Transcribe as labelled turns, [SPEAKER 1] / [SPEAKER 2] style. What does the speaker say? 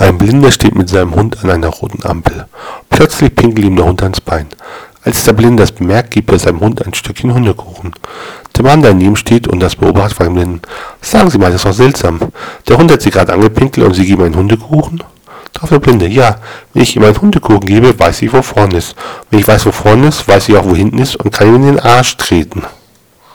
[SPEAKER 1] Ein Blinder steht mit seinem Hund an einer roten Ampel. Plötzlich pinkelt ihm der Hund ans Bein. Als der Blinde das bemerkt, gibt er seinem Hund ein Stückchen Hundekuchen. Der Mann daneben steht und das beobachtet von dem Blinden. Sagen Sie mal, das ist doch seltsam. Der Hund hat Sie gerade angepinkelt und Sie geben einen Hundekuchen? Darauf der Blinde. Ja, wenn ich ihm einen Hundekuchen gebe, weiß ich, wo vorne ist. Wenn ich weiß, wo vorne ist, weiß ich auch, wo hinten ist und kann ihm in den Arsch treten.